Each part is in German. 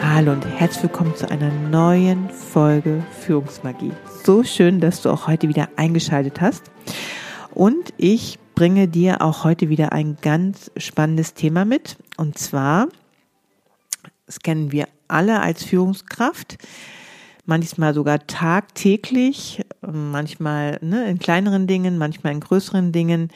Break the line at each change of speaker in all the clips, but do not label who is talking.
Hallo und herzlich willkommen zu einer neuen Folge Führungsmagie. So schön, dass du auch heute wieder eingeschaltet hast. Und ich bringe dir auch heute wieder ein ganz spannendes Thema mit. Und zwar, das kennen wir alle als Führungskraft, manchmal sogar tagtäglich, manchmal ne, in kleineren Dingen, manchmal in größeren Dingen,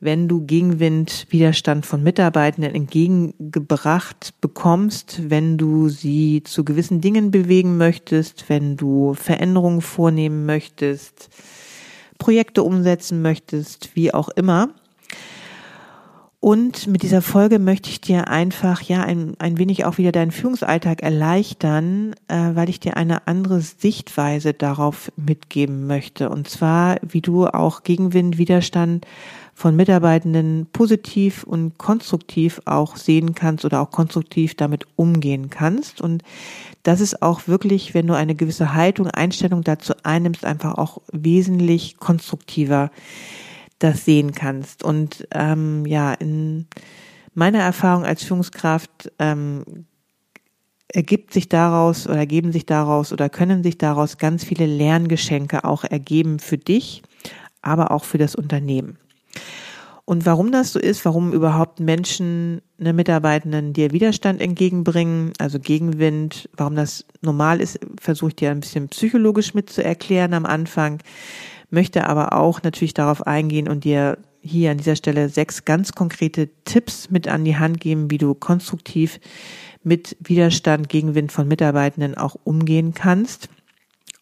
wenn du Gegenwind, Widerstand von Mitarbeitenden entgegengebracht bekommst, wenn du sie zu gewissen Dingen bewegen möchtest, wenn du Veränderungen vornehmen möchtest, Projekte umsetzen möchtest, wie auch immer. Und mit dieser Folge möchte ich dir einfach ja ein, ein wenig auch wieder deinen Führungsalltag erleichtern, äh, weil ich dir eine andere Sichtweise darauf mitgeben möchte. Und zwar, wie du auch Gegenwind, Widerstand von Mitarbeitenden positiv und konstruktiv auch sehen kannst oder auch konstruktiv damit umgehen kannst. Und das ist auch wirklich, wenn du eine gewisse Haltung, Einstellung dazu einnimmst, einfach auch wesentlich konstruktiver das sehen kannst. Und ähm, ja, in meiner Erfahrung als Führungskraft ähm, ergibt sich daraus oder ergeben sich daraus oder können sich daraus ganz viele Lerngeschenke auch ergeben für dich, aber auch für das Unternehmen. Und warum das so ist, warum überhaupt Menschen, eine Mitarbeitenden dir Widerstand entgegenbringen, also Gegenwind, warum das normal ist, versuche ich dir ein bisschen psychologisch mit zu erklären am Anfang. Möchte aber auch natürlich darauf eingehen und dir hier an dieser Stelle sechs ganz konkrete Tipps mit an die Hand geben, wie du konstruktiv mit Widerstand, Gegenwind von Mitarbeitenden auch umgehen kannst.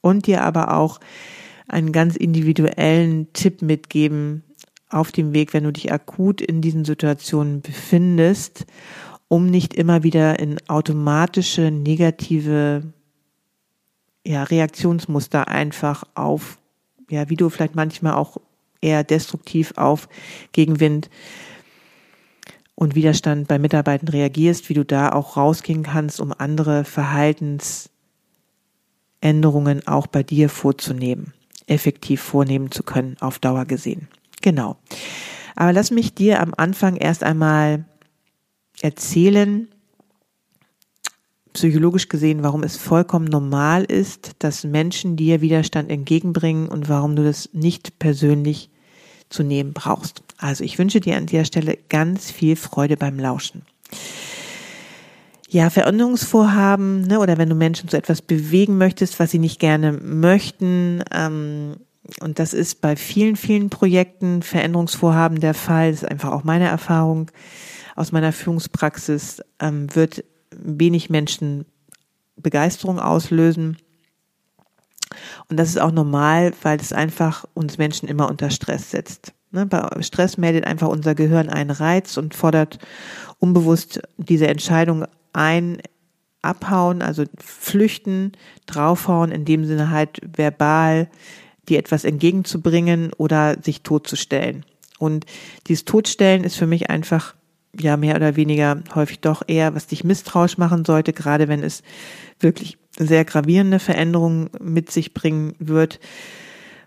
Und dir aber auch einen ganz individuellen Tipp mitgeben auf dem Weg, wenn du dich akut in diesen Situationen befindest, um nicht immer wieder in automatische negative ja, Reaktionsmuster einfach auf ja, wie du vielleicht manchmal auch eher destruktiv auf Gegenwind und Widerstand bei Mitarbeitern reagierst, wie du da auch rausgehen kannst, um andere Verhaltensänderungen auch bei dir vorzunehmen, effektiv vornehmen zu können, auf Dauer gesehen. Genau. Aber lass mich dir am Anfang erst einmal erzählen, psychologisch gesehen, warum es vollkommen normal ist, dass Menschen dir Widerstand entgegenbringen und warum du das nicht persönlich zu nehmen brauchst. Also ich wünsche dir an der Stelle ganz viel Freude beim Lauschen. Ja, Veränderungsvorhaben, ne, oder wenn du Menschen zu etwas bewegen möchtest, was sie nicht gerne möchten, ähm, und das ist bei vielen, vielen Projekten, Veränderungsvorhaben der Fall, das ist einfach auch meine Erfahrung aus meiner Führungspraxis, ähm, wird wenig Menschen Begeisterung auslösen. Und das ist auch normal, weil es einfach uns Menschen immer unter Stress setzt. Ne, Stress meldet einfach unser Gehirn einen Reiz und fordert unbewusst diese Entscheidung ein, abhauen, also flüchten, draufhauen, in dem Sinne halt verbal dir etwas entgegenzubringen oder sich totzustellen. Und dieses Totstellen ist für mich einfach ja mehr oder weniger häufig doch eher, was dich misstrauisch machen sollte, gerade wenn es wirklich sehr gravierende Veränderungen mit sich bringen wird,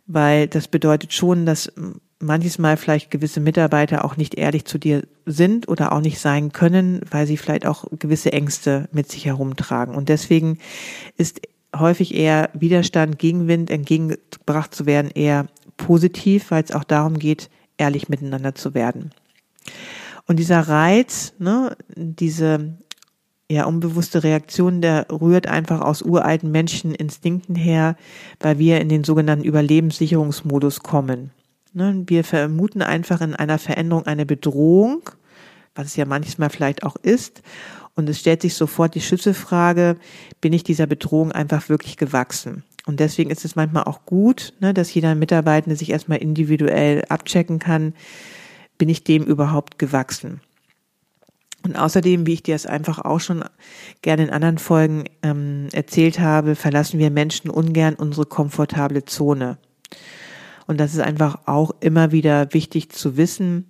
weil das bedeutet schon, dass manches Mal vielleicht gewisse Mitarbeiter auch nicht ehrlich zu dir sind oder auch nicht sein können, weil sie vielleicht auch gewisse Ängste mit sich herumtragen. Und deswegen ist häufig eher Widerstand, Gegenwind entgegengebracht zu werden, eher positiv, weil es auch darum geht, ehrlich miteinander zu werden. Und dieser Reiz, ne, diese ja, unbewusste Reaktion, der rührt einfach aus uralten Menscheninstinkten her, weil wir in den sogenannten Überlebenssicherungsmodus kommen. Ne, wir vermuten einfach in einer Veränderung eine Bedrohung, was es ja manchmal vielleicht auch ist. Und es stellt sich sofort die Schlüsselfrage, bin ich dieser Bedrohung einfach wirklich gewachsen? Und deswegen ist es manchmal auch gut, ne, dass jeder Mitarbeitende sich erstmal individuell abchecken kann, bin ich dem überhaupt gewachsen? Und außerdem, wie ich dir es einfach auch schon gerne in anderen Folgen ähm, erzählt habe, verlassen wir Menschen ungern unsere komfortable Zone. Und das ist einfach auch immer wieder wichtig zu wissen.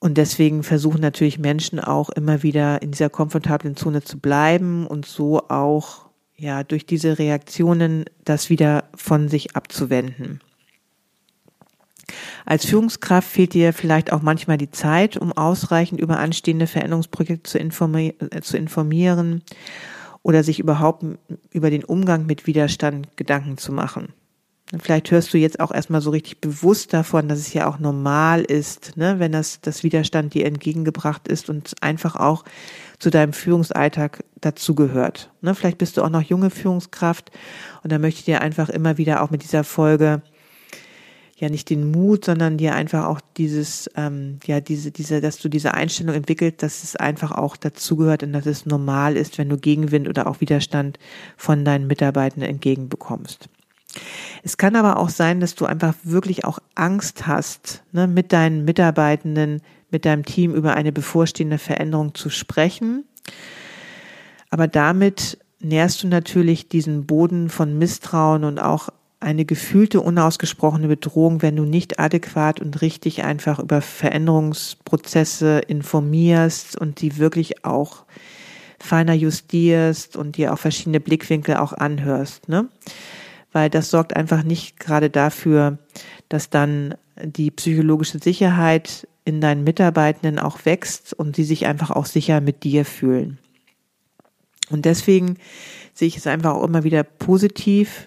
Und deswegen versuchen natürlich Menschen auch immer wieder in dieser komfortablen Zone zu bleiben und so auch ja durch diese Reaktionen das wieder von sich abzuwenden. Als Führungskraft fehlt dir vielleicht auch manchmal die Zeit, um ausreichend über anstehende Veränderungsprojekte zu, informi äh, zu informieren oder sich überhaupt über den Umgang mit Widerstand Gedanken zu machen. Vielleicht hörst du jetzt auch erstmal so richtig bewusst davon, dass es ja auch normal ist, ne, wenn das, das Widerstand dir entgegengebracht ist und einfach auch zu deinem Führungsalltag dazugehört. Ne, vielleicht bist du auch noch junge Führungskraft und da möchte ich dir einfach immer wieder auch mit dieser Folge ja nicht den Mut, sondern dir einfach auch dieses, ähm, ja, diese, diese, dass du diese Einstellung entwickelt, dass es einfach auch dazugehört und dass es normal ist, wenn du Gegenwind oder auch Widerstand von deinen Mitarbeitenden entgegenbekommst. Es kann aber auch sein, dass du einfach wirklich auch Angst hast, ne, mit deinen Mitarbeitenden, mit deinem Team über eine bevorstehende Veränderung zu sprechen. Aber damit nährst du natürlich diesen Boden von Misstrauen und auch eine gefühlte, unausgesprochene Bedrohung, wenn du nicht adäquat und richtig einfach über Veränderungsprozesse informierst und die wirklich auch feiner justierst und dir auch verschiedene Blickwinkel auch anhörst, ne? Weil das sorgt einfach nicht gerade dafür, dass dann die psychologische Sicherheit in deinen Mitarbeitenden auch wächst und sie sich einfach auch sicher mit dir fühlen. Und deswegen sehe ich es einfach auch immer wieder positiv,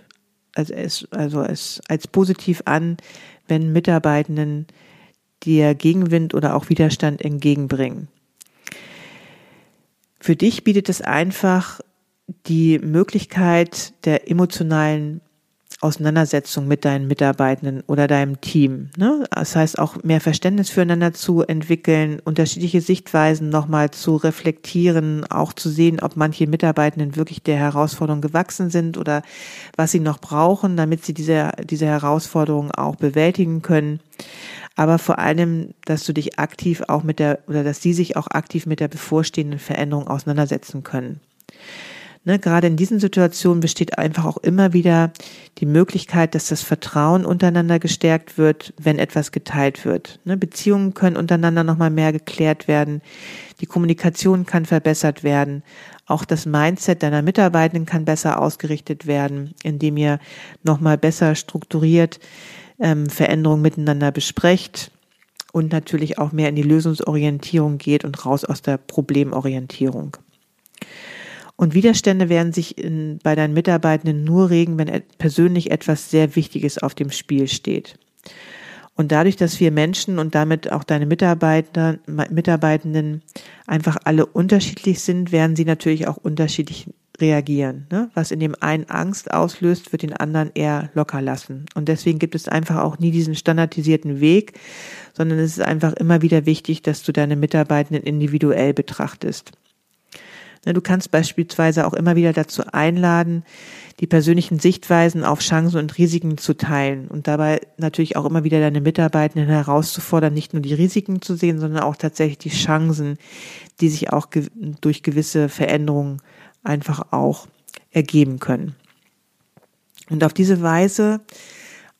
also es, also es als positiv an, wenn Mitarbeitenden dir Gegenwind oder auch Widerstand entgegenbringen. Für dich bietet es einfach die Möglichkeit der emotionalen Auseinandersetzung mit deinen Mitarbeitenden oder deinem Team. Ne? Das heißt auch mehr Verständnis füreinander zu entwickeln, unterschiedliche Sichtweisen nochmal zu reflektieren, auch zu sehen, ob manche Mitarbeitenden wirklich der Herausforderung gewachsen sind oder was sie noch brauchen, damit sie diese, diese Herausforderung auch bewältigen können. Aber vor allem, dass du dich aktiv auch mit der, oder dass sie sich auch aktiv mit der bevorstehenden Veränderung auseinandersetzen können. Ne, gerade in diesen Situationen besteht einfach auch immer wieder die Möglichkeit, dass das Vertrauen untereinander gestärkt wird, wenn etwas geteilt wird. Ne, Beziehungen können untereinander nochmal mehr geklärt werden. Die Kommunikation kann verbessert werden. Auch das Mindset deiner Mitarbeitenden kann besser ausgerichtet werden, indem ihr nochmal besser strukturiert ähm, Veränderungen miteinander besprecht und natürlich auch mehr in die Lösungsorientierung geht und raus aus der Problemorientierung. Und Widerstände werden sich in, bei deinen Mitarbeitenden nur regen, wenn persönlich etwas sehr Wichtiges auf dem Spiel steht. Und dadurch, dass wir Menschen und damit auch deine Mitarbeiter, Mitarbeitenden einfach alle unterschiedlich sind, werden sie natürlich auch unterschiedlich reagieren. Ne? Was in dem einen Angst auslöst, wird den anderen eher locker lassen. Und deswegen gibt es einfach auch nie diesen standardisierten Weg, sondern es ist einfach immer wieder wichtig, dass du deine Mitarbeitenden individuell betrachtest. Ne, du kannst beispielsweise auch immer wieder dazu einladen, die persönlichen Sichtweisen auf Chancen und Risiken zu teilen und dabei natürlich auch immer wieder deine Mitarbeitenden herauszufordern, nicht nur die Risiken zu sehen, sondern auch tatsächlich die Chancen, die sich auch durch gewisse Veränderungen einfach auch ergeben können. Und auf diese Weise,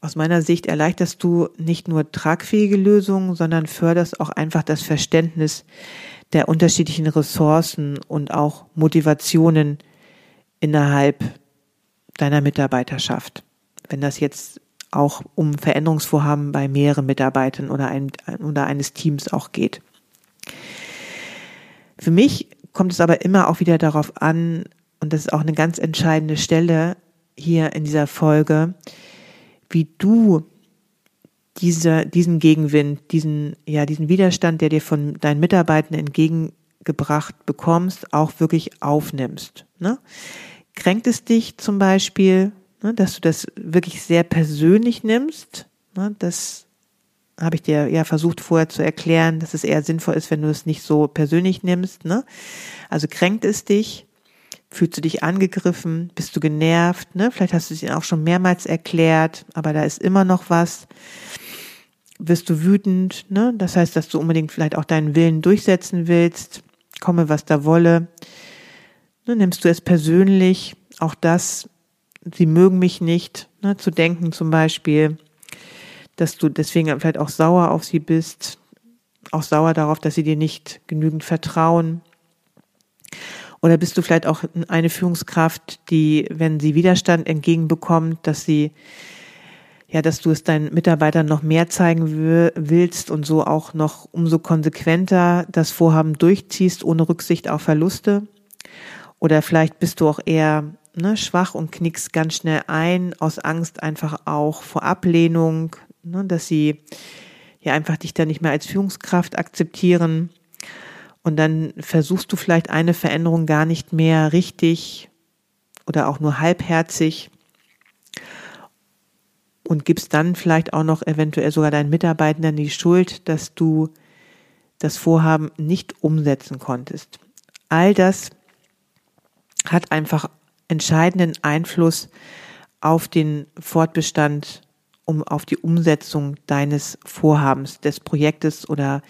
aus meiner Sicht, erleichterst du nicht nur tragfähige Lösungen, sondern förderst auch einfach das Verständnis der unterschiedlichen Ressourcen und auch Motivationen innerhalb deiner Mitarbeiterschaft. Wenn das jetzt auch um Veränderungsvorhaben bei mehreren Mitarbeitern oder, ein, oder eines Teams auch geht. Für mich kommt es aber immer auch wieder darauf an, und das ist auch eine ganz entscheidende Stelle hier in dieser Folge, wie du diese, diesen Gegenwind, diesen, ja, diesen Widerstand, der dir von deinen Mitarbeitern entgegen gebracht bekommst, auch wirklich aufnimmst. Ne? Kränkt es dich zum Beispiel, ne, dass du das wirklich sehr persönlich nimmst? Ne, das habe ich dir ja versucht vorher zu erklären, dass es eher sinnvoll ist, wenn du es nicht so persönlich nimmst. Ne? Also kränkt es dich? Fühlst du dich angegriffen? Bist du genervt? Ne? Vielleicht hast du es ihnen auch schon mehrmals erklärt, aber da ist immer noch was. Wirst du wütend? Ne? Das heißt, dass du unbedingt vielleicht auch deinen Willen durchsetzen willst. Komme, was da wolle. Ne? Nimmst du es persönlich? Auch das, sie mögen mich nicht. Ne? Zu denken zum Beispiel dass du deswegen vielleicht auch sauer auf sie bist, auch sauer darauf, dass sie dir nicht genügend vertrauen. Oder bist du vielleicht auch eine Führungskraft, die, wenn sie Widerstand entgegenbekommt, dass sie, ja, dass du es deinen Mitarbeitern noch mehr zeigen willst und so auch noch umso konsequenter das Vorhaben durchziehst, ohne Rücksicht auf Verluste? Oder vielleicht bist du auch eher ne, schwach und knickst ganz schnell ein, aus Angst einfach auch vor Ablehnung, ne, dass sie ja einfach dich da nicht mehr als Führungskraft akzeptieren. Und dann versuchst du vielleicht eine Veränderung gar nicht mehr richtig oder auch nur halbherzig und gibst dann vielleicht auch noch eventuell sogar deinen Mitarbeitern die Schuld, dass du das Vorhaben nicht umsetzen konntest. All das hat einfach entscheidenden Einfluss auf den Fortbestand um auf die Umsetzung deines Vorhabens, des Projektes oder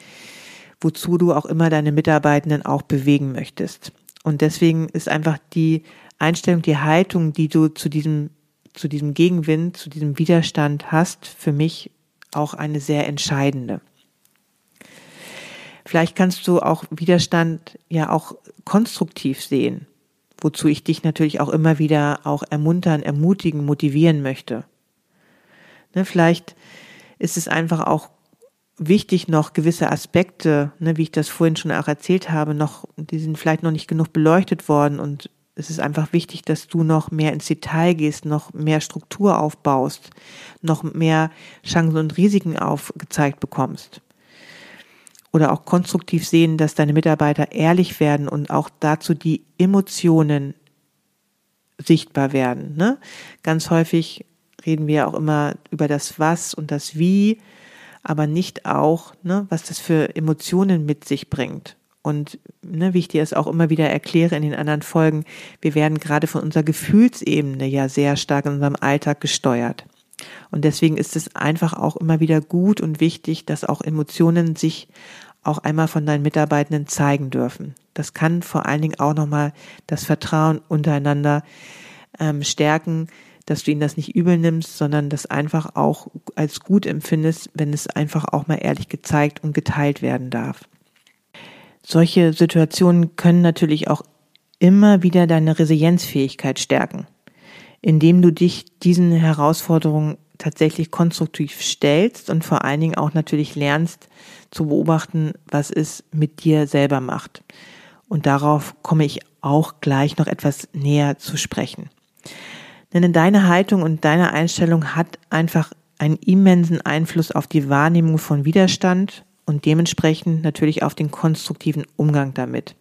wozu du auch immer deine Mitarbeitenden auch bewegen möchtest. Und deswegen ist einfach die Einstellung, die Haltung, die du zu diesem, zu diesem Gegenwind, zu diesem Widerstand hast, für mich auch eine sehr entscheidende. Vielleicht kannst du auch Widerstand ja auch konstruktiv sehen, wozu ich dich natürlich auch immer wieder auch ermuntern, ermutigen, motivieren möchte. Ne, vielleicht ist es einfach auch wichtig, noch gewisse Aspekte, ne, wie ich das vorhin schon auch erzählt habe, noch, die sind vielleicht noch nicht genug beleuchtet worden und es ist einfach wichtig, dass du noch mehr ins Detail gehst, noch mehr Struktur aufbaust, noch mehr Chancen und Risiken aufgezeigt bekommst. Oder auch konstruktiv sehen, dass deine Mitarbeiter ehrlich werden und auch dazu die Emotionen sichtbar werden. Ne? Ganz häufig reden wir auch immer über das Was und das Wie, aber nicht auch, ne, was das für Emotionen mit sich bringt. Und ne, wie ich dir es auch immer wieder erkläre in den anderen Folgen, wir werden gerade von unserer Gefühlsebene ja sehr stark in unserem Alltag gesteuert. Und deswegen ist es einfach auch immer wieder gut und wichtig, dass auch Emotionen sich auch einmal von deinen Mitarbeitenden zeigen dürfen. Das kann vor allen Dingen auch nochmal das Vertrauen untereinander ähm, stärken, dass du ihnen das nicht übel nimmst, sondern das einfach auch als gut empfindest, wenn es einfach auch mal ehrlich gezeigt und geteilt werden darf. Solche Situationen können natürlich auch immer wieder deine Resilienzfähigkeit stärken, indem du dich diesen Herausforderungen tatsächlich konstruktiv stellst und vor allen Dingen auch natürlich lernst zu beobachten, was es mit dir selber macht. Und darauf komme ich auch gleich noch etwas näher zu sprechen. Denn deine Haltung und deine Einstellung hat einfach einen immensen Einfluss auf die Wahrnehmung von Widerstand und dementsprechend natürlich auf den konstruktiven Umgang damit.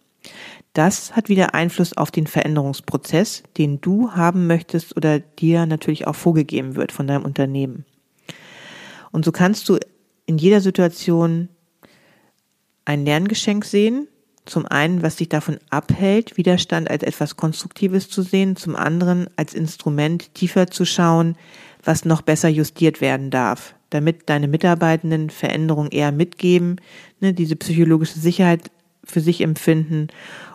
Das hat wieder Einfluss auf den Veränderungsprozess, den du haben möchtest oder dir natürlich auch vorgegeben wird von deinem Unternehmen. Und so kannst du in jeder Situation ein Lerngeschenk sehen zum einen, was dich davon abhält, Widerstand als etwas Konstruktives zu sehen, zum anderen als Instrument tiefer zu schauen, was noch besser justiert werden darf, damit deine Mitarbeitenden Veränderungen eher mitgeben, ne, diese psychologische Sicherheit für sich empfinden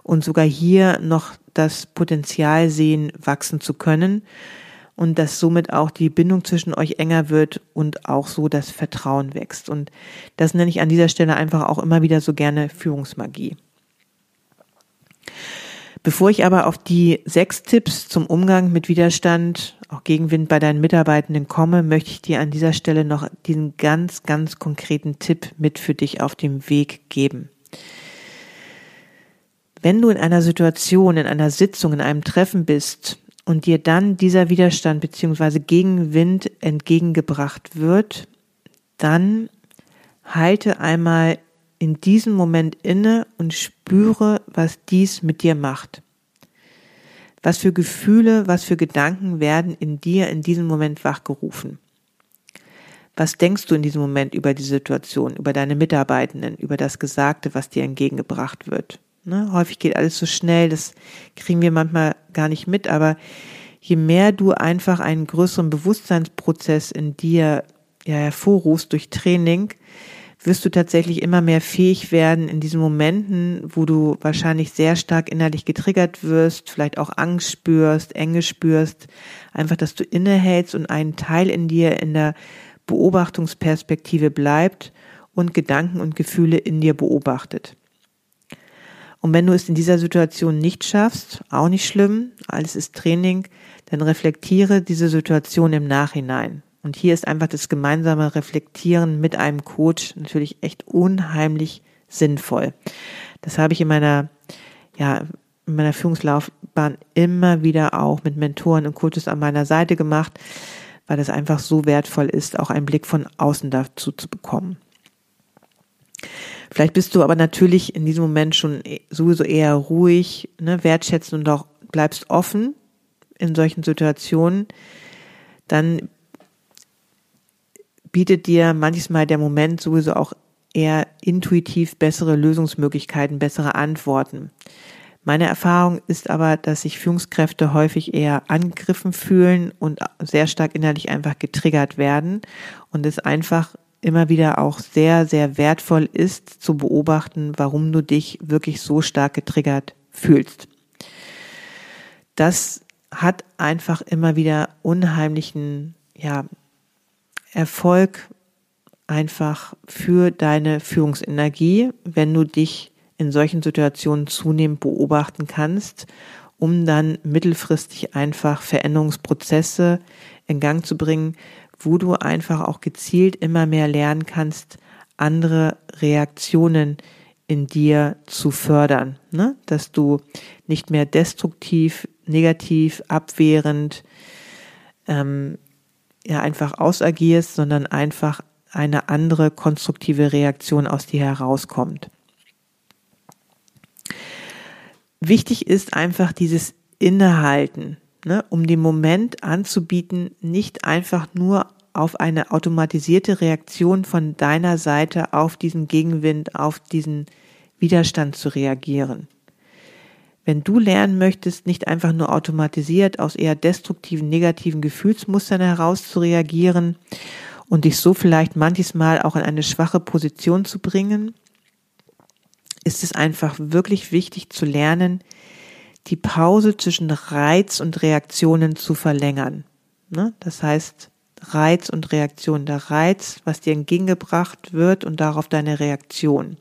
und sogar hier noch das Potenzial sehen, wachsen zu können und dass somit auch die Bindung zwischen euch enger wird und auch so das Vertrauen wächst. Und das nenne ich an dieser Stelle einfach auch immer wieder so gerne Führungsmagie. Bevor ich aber auf die sechs Tipps zum Umgang mit Widerstand, auch Gegenwind bei deinen Mitarbeitenden komme, möchte ich dir an dieser Stelle noch diesen ganz, ganz konkreten Tipp mit für dich auf dem Weg geben. Wenn du in einer Situation, in einer Sitzung, in einem Treffen bist und dir dann dieser Widerstand beziehungsweise Gegenwind entgegengebracht wird, dann halte einmal in diesem Moment inne und spüre, was dies mit dir macht. Was für Gefühle, was für Gedanken werden in dir in diesem Moment wachgerufen? Was denkst du in diesem Moment über die Situation, über deine Mitarbeitenden, über das Gesagte, was dir entgegengebracht wird? Ne? Häufig geht alles so schnell, das kriegen wir manchmal gar nicht mit, aber je mehr du einfach einen größeren Bewusstseinsprozess in dir ja, hervorrufst durch Training, wirst du tatsächlich immer mehr fähig werden in diesen Momenten, wo du wahrscheinlich sehr stark innerlich getriggert wirst, vielleicht auch Angst spürst, Enge spürst, einfach, dass du innehältst und einen Teil in dir in der Beobachtungsperspektive bleibt und Gedanken und Gefühle in dir beobachtet. Und wenn du es in dieser Situation nicht schaffst, auch nicht schlimm, alles ist Training, dann reflektiere diese Situation im Nachhinein. Und hier ist einfach das gemeinsame Reflektieren mit einem Coach natürlich echt unheimlich sinnvoll. Das habe ich in meiner, ja, in meiner Führungslaufbahn immer wieder auch mit Mentoren und Coaches an meiner Seite gemacht, weil das einfach so wertvoll ist, auch einen Blick von außen dazu zu bekommen. Vielleicht bist du aber natürlich in diesem Moment schon sowieso eher ruhig, ne, wertschätzend und auch bleibst offen in solchen Situationen. Dann bietet dir manchmal der Moment sowieso auch eher intuitiv bessere Lösungsmöglichkeiten, bessere Antworten. Meine Erfahrung ist aber, dass sich Führungskräfte häufig eher angegriffen fühlen und sehr stark innerlich einfach getriggert werden und es einfach immer wieder auch sehr, sehr wertvoll ist zu beobachten, warum du dich wirklich so stark getriggert fühlst. Das hat einfach immer wieder unheimlichen, ja, Erfolg einfach für deine Führungsenergie, wenn du dich in solchen Situationen zunehmend beobachten kannst, um dann mittelfristig einfach Veränderungsprozesse in Gang zu bringen, wo du einfach auch gezielt immer mehr lernen kannst, andere Reaktionen in dir zu fördern, ne? dass du nicht mehr destruktiv, negativ, abwehrend ähm, ja einfach ausagierst, sondern einfach eine andere konstruktive Reaktion aus dir herauskommt. Wichtig ist einfach dieses Innehalten, ne, um den Moment anzubieten, nicht einfach nur auf eine automatisierte Reaktion von deiner Seite auf diesen Gegenwind, auf diesen Widerstand zu reagieren. Wenn du lernen möchtest, nicht einfach nur automatisiert aus eher destruktiven, negativen Gefühlsmustern heraus zu reagieren und dich so vielleicht manches Mal auch in eine schwache Position zu bringen, ist es einfach wirklich wichtig zu lernen, die Pause zwischen Reiz und Reaktionen zu verlängern. Ne? Das heißt, Reiz und Reaktion. Der Reiz, was dir entgegengebracht wird und darauf deine Reaktion.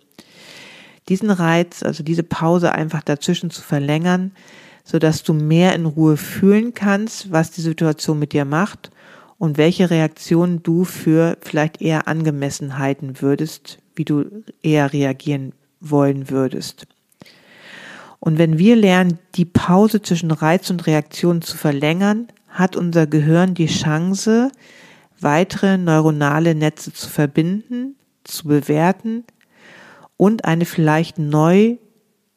Diesen Reiz, also diese Pause einfach dazwischen zu verlängern, so dass du mehr in Ruhe fühlen kannst, was die Situation mit dir macht und welche Reaktionen du für vielleicht eher angemessen halten würdest, wie du eher reagieren wollen würdest. Und wenn wir lernen, die Pause zwischen Reiz und Reaktion zu verlängern, hat unser Gehirn die Chance, weitere neuronale Netze zu verbinden, zu bewerten und eine vielleicht neu,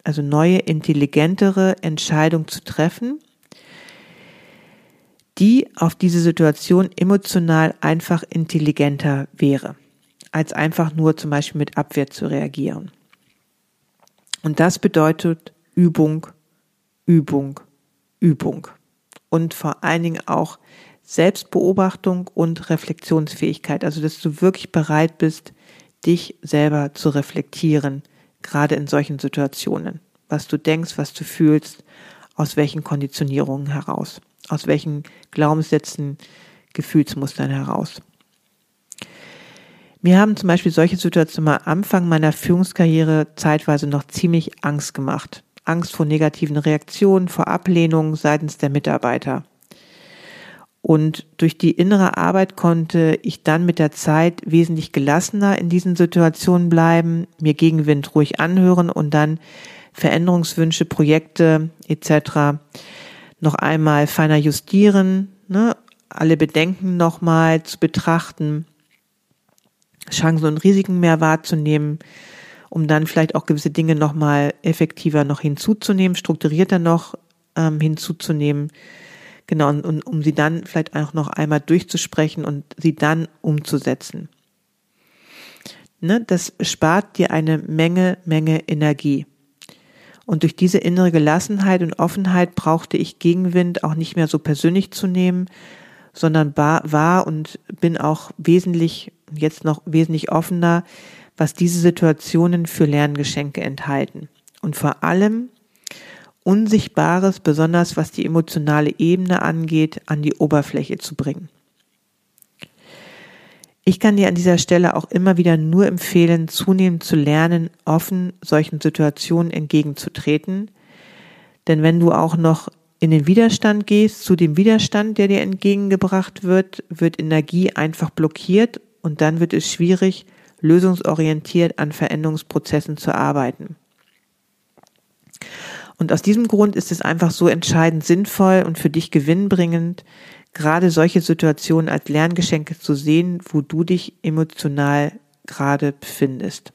also neue, intelligentere Entscheidung zu treffen, die auf diese Situation emotional einfach intelligenter wäre, als einfach nur zum Beispiel mit Abwehr zu reagieren. Und das bedeutet Übung, Übung, Übung. Und vor allen Dingen auch Selbstbeobachtung und Reflexionsfähigkeit. Also, dass du wirklich bereit bist, dich selber zu reflektieren, gerade in solchen Situationen. Was du denkst, was du fühlst, aus welchen Konditionierungen heraus, aus welchen Glaubenssätzen, Gefühlsmustern heraus. Mir haben zum Beispiel solche Situationen am Anfang meiner Führungskarriere zeitweise noch ziemlich Angst gemacht. Angst vor negativen Reaktionen, vor Ablehnung seitens der Mitarbeiter. Und durch die innere Arbeit konnte ich dann mit der Zeit wesentlich gelassener in diesen Situationen bleiben, mir Gegenwind ruhig anhören und dann Veränderungswünsche, Projekte etc. noch einmal feiner justieren, ne, alle Bedenken nochmal zu betrachten Chancen und Risiken mehr wahrzunehmen um dann vielleicht auch gewisse Dinge nochmal effektiver noch hinzuzunehmen, strukturierter noch ähm, hinzuzunehmen. Genau, und, und um sie dann vielleicht auch noch einmal durchzusprechen und sie dann umzusetzen. Ne, das spart dir eine Menge, Menge Energie. Und durch diese innere Gelassenheit und Offenheit brauchte ich Gegenwind auch nicht mehr so persönlich zu nehmen, sondern war und bin auch wesentlich, jetzt noch wesentlich offener, was diese Situationen für Lerngeschenke enthalten. Und vor allem Unsichtbares, besonders was die emotionale Ebene angeht, an die Oberfläche zu bringen. Ich kann dir an dieser Stelle auch immer wieder nur empfehlen, zunehmend zu lernen, offen solchen Situationen entgegenzutreten. Denn wenn du auch noch in den Widerstand gehst, zu dem Widerstand, der dir entgegengebracht wird, wird Energie einfach blockiert und dann wird es schwierig, lösungsorientiert an Veränderungsprozessen zu arbeiten. Und aus diesem Grund ist es einfach so entscheidend sinnvoll und für dich gewinnbringend, gerade solche Situationen als Lerngeschenke zu sehen, wo du dich emotional gerade befindest.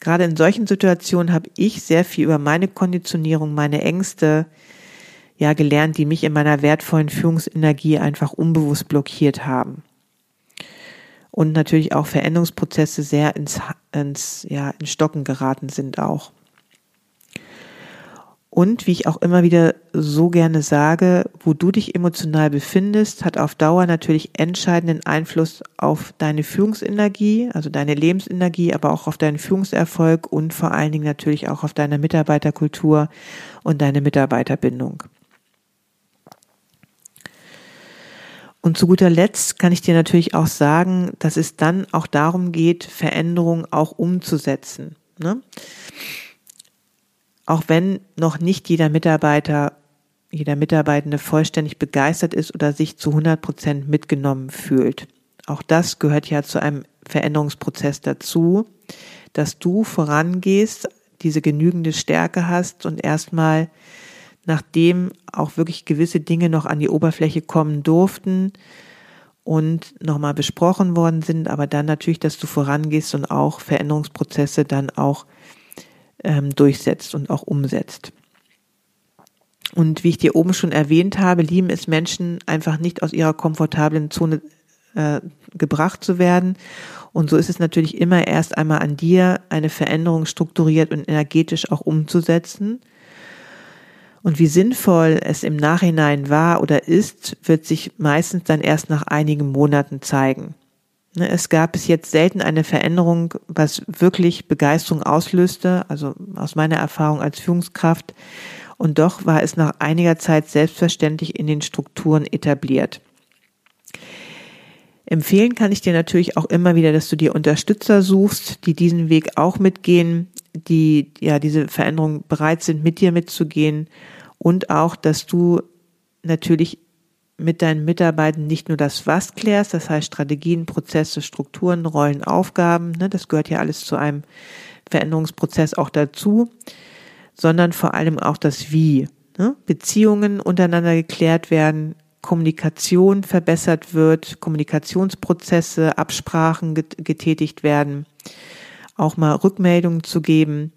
Gerade in solchen Situationen habe ich sehr viel über meine Konditionierung, meine Ängste, ja gelernt, die mich in meiner wertvollen Führungsenergie einfach unbewusst blockiert haben. Und natürlich auch Veränderungsprozesse sehr ins, ins, ja, in Stocken geraten sind auch. Und wie ich auch immer wieder so gerne sage, wo du dich emotional befindest, hat auf Dauer natürlich entscheidenden Einfluss auf deine Führungsenergie, also deine Lebensenergie, aber auch auf deinen Führungserfolg und vor allen Dingen natürlich auch auf deine Mitarbeiterkultur und deine Mitarbeiterbindung. Und zu guter Letzt kann ich dir natürlich auch sagen, dass es dann auch darum geht, Veränderungen auch umzusetzen. Ne? Auch wenn noch nicht jeder Mitarbeiter, jeder Mitarbeitende vollständig begeistert ist oder sich zu 100 Prozent mitgenommen fühlt. Auch das gehört ja zu einem Veränderungsprozess dazu, dass du vorangehst, diese genügende Stärke hast und erstmal, nachdem auch wirklich gewisse Dinge noch an die Oberfläche kommen durften und nochmal besprochen worden sind, aber dann natürlich, dass du vorangehst und auch Veränderungsprozesse dann auch ähm, durchsetzt und auch umsetzt. Und wie ich dir oben schon erwähnt habe, lieben es Menschen einfach nicht aus ihrer komfortablen Zone äh, gebracht zu werden. Und so ist es natürlich immer erst einmal an dir, eine Veränderung strukturiert und energetisch auch umzusetzen. Und wie sinnvoll es im Nachhinein war oder ist, wird sich meistens dann erst nach einigen Monaten zeigen. Ne, es gab bis jetzt selten eine Veränderung, was wirklich Begeisterung auslöste, also aus meiner Erfahrung als Führungskraft. Und doch war es nach einiger Zeit selbstverständlich in den Strukturen etabliert. Empfehlen kann ich dir natürlich auch immer wieder, dass du dir Unterstützer suchst, die diesen Weg auch mitgehen, die ja diese Veränderung bereit sind, mit dir mitzugehen und auch, dass du natürlich mit deinen Mitarbeitern nicht nur das Was klärst, das heißt Strategien, Prozesse, Strukturen, Rollen, Aufgaben, ne, das gehört ja alles zu einem Veränderungsprozess auch dazu, sondern vor allem auch das Wie. Ne? Beziehungen untereinander geklärt werden, Kommunikation verbessert wird, Kommunikationsprozesse, Absprachen getätigt werden, auch mal Rückmeldungen zu geben,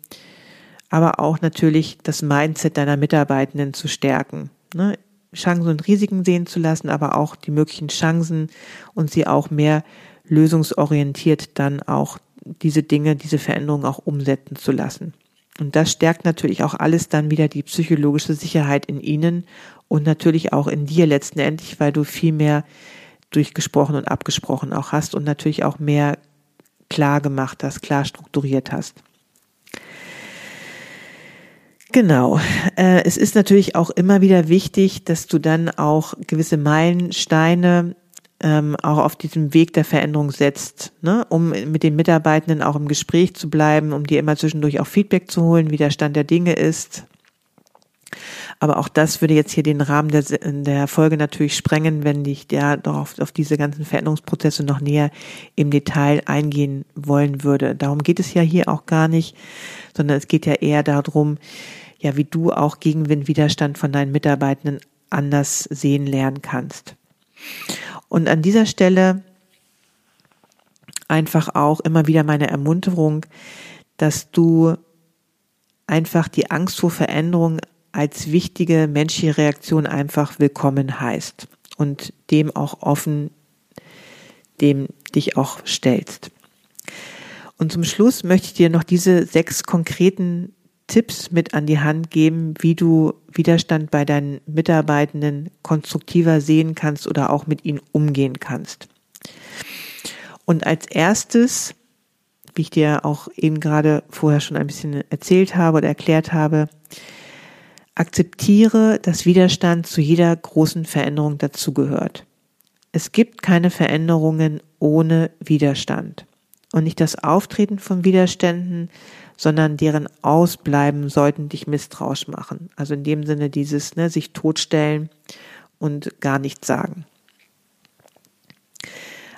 aber auch natürlich das Mindset deiner Mitarbeitenden zu stärken. Ne? Chancen und Risiken sehen zu lassen, aber auch die möglichen Chancen und sie auch mehr lösungsorientiert dann auch diese Dinge, diese Veränderungen auch umsetzen zu lassen. Und das stärkt natürlich auch alles dann wieder die psychologische Sicherheit in ihnen und natürlich auch in dir letztendlich, weil du viel mehr durchgesprochen und abgesprochen auch hast und natürlich auch mehr klar gemacht hast, klar strukturiert hast. Genau. Äh, es ist natürlich auch immer wieder wichtig, dass du dann auch gewisse Meilensteine ähm, auch auf diesem Weg der Veränderung setzt, ne? um mit den Mitarbeitenden auch im Gespräch zu bleiben, um dir immer zwischendurch auch Feedback zu holen, wie der Stand der Dinge ist. Aber auch das würde jetzt hier den Rahmen der, der Folge natürlich sprengen, wenn ich ja darauf auf diese ganzen Veränderungsprozesse noch näher im Detail eingehen wollen würde. Darum geht es ja hier auch gar nicht, sondern es geht ja eher darum, ja, wie du auch Gegenwind, Widerstand von deinen Mitarbeitenden anders sehen lernen kannst. Und an dieser Stelle einfach auch immer wieder meine Ermunterung, dass du einfach die Angst vor Veränderung als wichtige menschliche Reaktion einfach willkommen heißt und dem auch offen, dem dich auch stellst. Und zum Schluss möchte ich dir noch diese sechs konkreten Tipps mit an die Hand geben, wie du Widerstand bei deinen Mitarbeitenden konstruktiver sehen kannst oder auch mit ihnen umgehen kannst. Und als erstes, wie ich dir auch eben gerade vorher schon ein bisschen erzählt habe oder erklärt habe, akzeptiere, dass Widerstand zu jeder großen Veränderung dazugehört. Es gibt keine Veränderungen ohne Widerstand. Und nicht das Auftreten von Widerständen, sondern deren Ausbleiben sollten dich misstrauisch machen. Also in dem Sinne dieses, ne, sich totstellen und gar nichts sagen.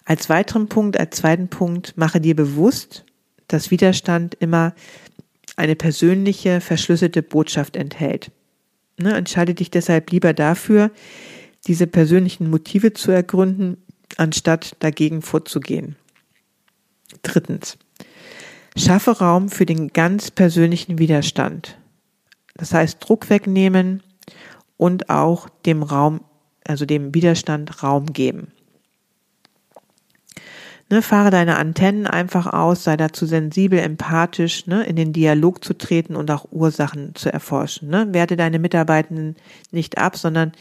Als weiteren Punkt, als zweiten Punkt, mache dir bewusst, dass Widerstand immer eine persönliche, verschlüsselte Botschaft enthält. Ne, entscheide dich deshalb lieber dafür, diese persönlichen Motive zu ergründen, anstatt dagegen vorzugehen. Drittens. Schaffe Raum für den ganz persönlichen Widerstand. Das heißt, Druck wegnehmen und auch dem Raum, also dem Widerstand Raum geben. Ne, fahre deine Antennen einfach aus, sei dazu sensibel, empathisch, ne, in den Dialog zu treten und auch Ursachen zu erforschen. Ne. Werte deine Mitarbeitenden nicht ab, sondern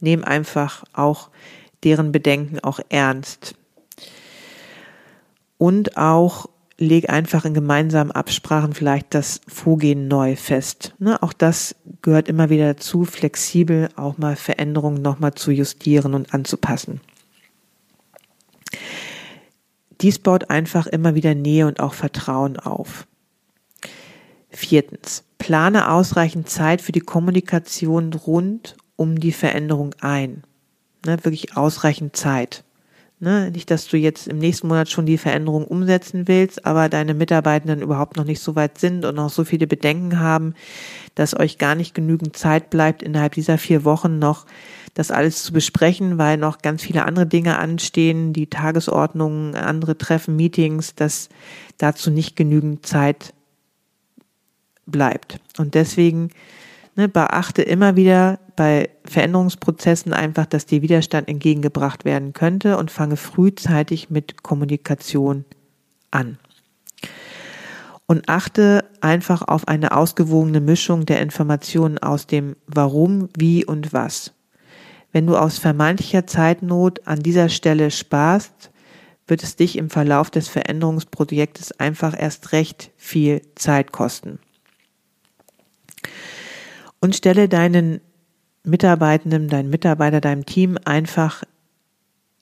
nehm einfach auch deren Bedenken auch ernst. Und auch leg einfach in gemeinsamen Absprachen vielleicht das Vorgehen neu fest. Ne, auch das gehört immer wieder dazu, flexibel auch mal Veränderungen nochmal zu justieren und anzupassen. Dies baut einfach immer wieder Nähe und auch Vertrauen auf. Viertens, plane ausreichend Zeit für die Kommunikation rund um die Veränderung ein. Ne, wirklich ausreichend Zeit. Ne, nicht, dass du jetzt im nächsten Monat schon die Veränderung umsetzen willst, aber deine Mitarbeitenden überhaupt noch nicht so weit sind und noch so viele Bedenken haben, dass euch gar nicht genügend Zeit bleibt, innerhalb dieser vier Wochen noch das alles zu besprechen, weil noch ganz viele andere Dinge anstehen, die Tagesordnung, andere Treffen, Meetings, dass dazu nicht genügend Zeit bleibt. Und deswegen ne, beachte immer wieder bei Veränderungsprozessen einfach, dass dir Widerstand entgegengebracht werden könnte und fange frühzeitig mit Kommunikation an. Und achte einfach auf eine ausgewogene Mischung der Informationen aus dem Warum, Wie und Was. Wenn du aus vermeintlicher Zeitnot an dieser Stelle sparst, wird es dich im Verlauf des Veränderungsprojektes einfach erst recht viel Zeit kosten. Und stelle deinen Mitarbeitenden, deinen Mitarbeiter, deinem Team einfach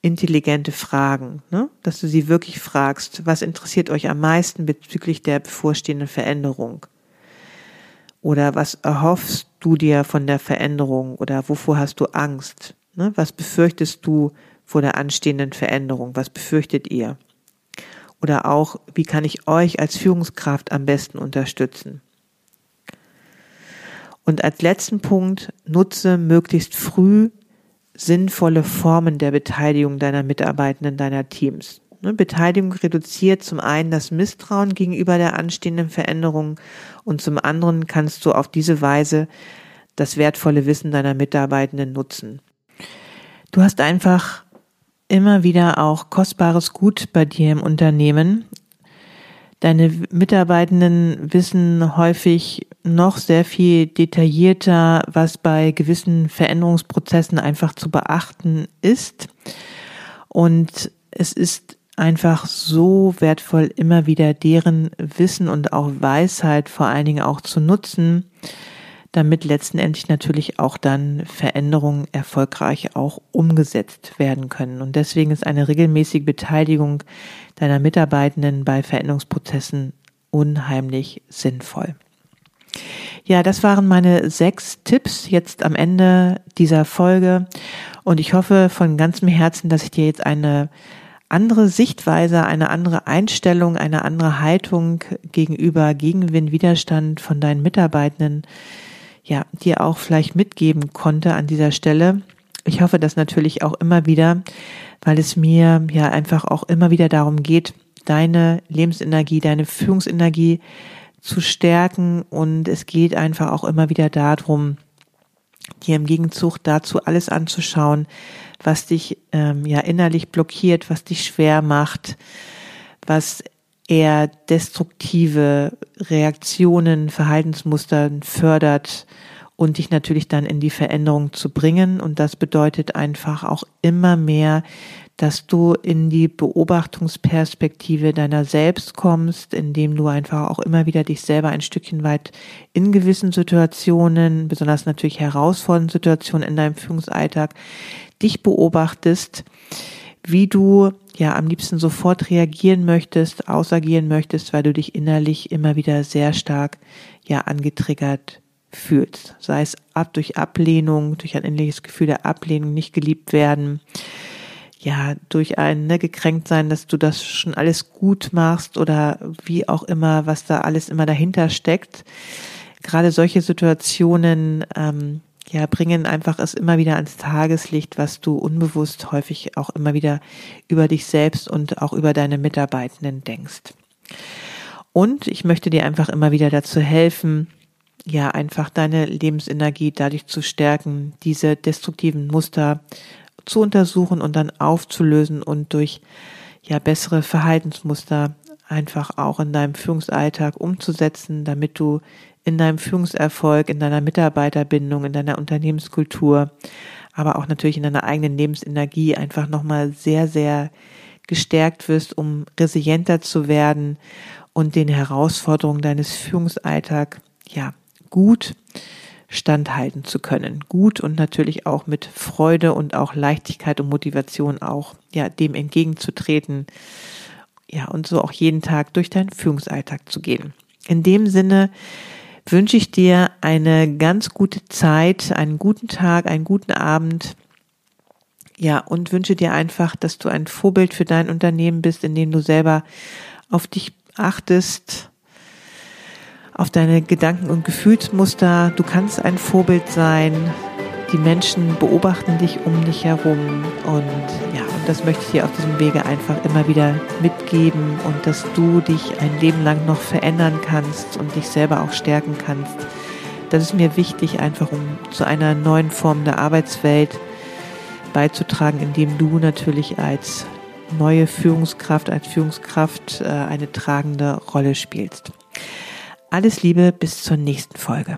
intelligente Fragen, ne? dass du sie wirklich fragst, was interessiert euch am meisten bezüglich der bevorstehenden Veränderung? Oder was erhoffst du dir von der Veränderung oder wovor hast du Angst? Ne? Was befürchtest du vor der anstehenden Veränderung? Was befürchtet ihr? Oder auch, wie kann ich euch als Führungskraft am besten unterstützen? Und als letzten Punkt, nutze möglichst früh sinnvolle Formen der Beteiligung deiner Mitarbeitenden, deiner Teams. Ne, Beteiligung reduziert zum einen das Misstrauen gegenüber der anstehenden Veränderung und zum anderen kannst du auf diese Weise das wertvolle Wissen deiner Mitarbeitenden nutzen. Du hast einfach immer wieder auch kostbares Gut bei dir im Unternehmen. Deine Mitarbeitenden wissen häufig noch sehr viel detaillierter, was bei gewissen Veränderungsprozessen einfach zu beachten ist. Und es ist einfach so wertvoll, immer wieder deren Wissen und auch Weisheit vor allen Dingen auch zu nutzen, damit letztendlich natürlich auch dann Veränderungen erfolgreich auch umgesetzt werden können. Und deswegen ist eine regelmäßige Beteiligung deiner Mitarbeitenden bei Veränderungsprozessen unheimlich sinnvoll. Ja, das waren meine sechs Tipps jetzt am Ende dieser Folge. Und ich hoffe von ganzem Herzen, dass ich dir jetzt eine andere Sichtweise, eine andere Einstellung, eine andere Haltung gegenüber Gegenwind, Widerstand von deinen Mitarbeitenden, ja, dir auch vielleicht mitgeben konnte an dieser Stelle. Ich hoffe das natürlich auch immer wieder, weil es mir ja einfach auch immer wieder darum geht, deine Lebensenergie, deine Führungsenergie zu stärken. Und es geht einfach auch immer wieder darum, dir im Gegenzug dazu alles anzuschauen, was dich ähm, ja innerlich blockiert, was dich schwer macht, was eher destruktive Reaktionen, Verhaltensmuster fördert und dich natürlich dann in die Veränderung zu bringen. Und das bedeutet einfach auch immer mehr, dass du in die Beobachtungsperspektive deiner selbst kommst, indem du einfach auch immer wieder dich selber ein Stückchen weit in gewissen Situationen, besonders natürlich herausfordernden Situationen in deinem Führungsalltag, dich beobachtest, wie du ja am liebsten sofort reagieren möchtest, ausagieren möchtest, weil du dich innerlich immer wieder sehr stark ja angetriggert fühlst. Sei es ab durch Ablehnung, durch ein innerliches Gefühl der Ablehnung, nicht geliebt werden, ja, durch ein ne, gekränkt sein, dass du das schon alles gut machst oder wie auch immer, was da alles immer dahinter steckt. Gerade solche Situationen ähm, ja, bringen einfach es immer wieder ans Tageslicht, was du unbewusst häufig auch immer wieder über dich selbst und auch über deine Mitarbeitenden denkst. Und ich möchte dir einfach immer wieder dazu helfen, ja, einfach deine Lebensenergie dadurch zu stärken, diese destruktiven Muster zu untersuchen und dann aufzulösen und durch ja bessere Verhaltensmuster einfach auch in deinem Führungsalltag umzusetzen, damit du in deinem Führungserfolg, in deiner Mitarbeiterbindung, in deiner Unternehmenskultur, aber auch natürlich in deiner eigenen Lebensenergie einfach nochmal sehr, sehr gestärkt wirst, um resilienter zu werden und den Herausforderungen deines Führungsalltags, ja, gut standhalten zu können. Gut und natürlich auch mit Freude und auch Leichtigkeit und Motivation auch, ja, dem entgegenzutreten. Ja, und so auch jeden Tag durch deinen Führungsalltag zu gehen. In dem Sinne wünsche ich dir eine ganz gute Zeit, einen guten Tag, einen guten Abend. Ja, und wünsche dir einfach, dass du ein Vorbild für dein Unternehmen bist, in dem du selber auf dich achtest, auf deine Gedanken und Gefühlsmuster. Du kannst ein Vorbild sein. Die Menschen beobachten dich um dich herum und ja, und das möchte ich dir auf diesem Wege einfach immer wieder mitgeben und dass du dich ein Leben lang noch verändern kannst und dich selber auch stärken kannst. Das ist mir wichtig, einfach um zu einer neuen Form der Arbeitswelt beizutragen, indem du natürlich als neue Führungskraft, als Führungskraft äh, eine tragende Rolle spielst. Alles Liebe, bis zur nächsten Folge.